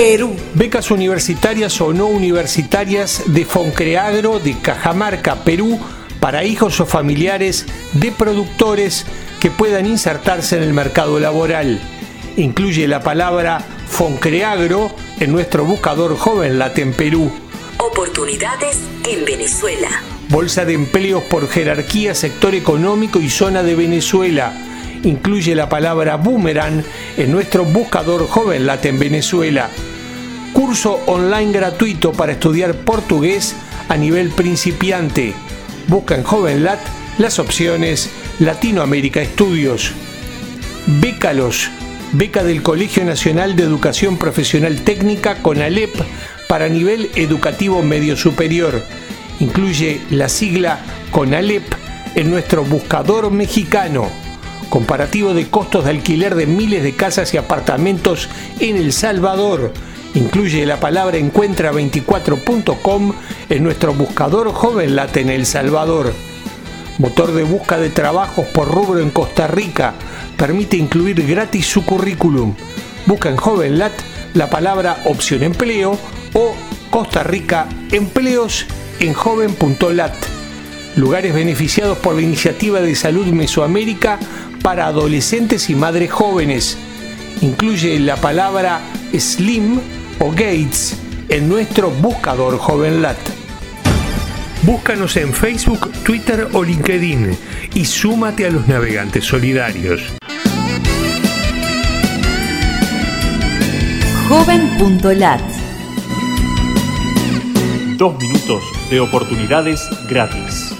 Perú. Becas universitarias o no universitarias de Foncreagro de Cajamarca, Perú, para hijos o familiares de productores que puedan insertarse en el mercado laboral. Incluye la palabra Foncreagro en nuestro buscador Joven en Perú. Oportunidades en Venezuela. Bolsa de empleos por jerarquía, sector económico y zona de Venezuela. Incluye la palabra boomerang en nuestro buscador Joven en Venezuela. Curso online gratuito para estudiar portugués a nivel principiante. Busca en JovenLat las opciones Latinoamérica Estudios. Bécalos beca del Colegio Nacional de Educación Profesional Técnica con ALEP para nivel educativo medio superior. Incluye la sigla CONALEP en nuestro buscador mexicano. Comparativo de costos de alquiler de miles de casas y apartamentos en El Salvador. Incluye la palabra encuentra24.com en nuestro buscador JovenLat en El Salvador. Motor de busca de trabajos por rubro en Costa Rica permite incluir gratis su currículum. Busca en JovenLat la palabra opción empleo o Costa Rica empleos en joven.lat. Lugares beneficiados por la iniciativa de salud Mesoamérica para adolescentes y madres jóvenes. Incluye la palabra Slim o Gates en nuestro buscador JovenLat. Búscanos en Facebook, Twitter o LinkedIn y súmate a los navegantes solidarios. joven.lat. Dos minutos de oportunidades gratis.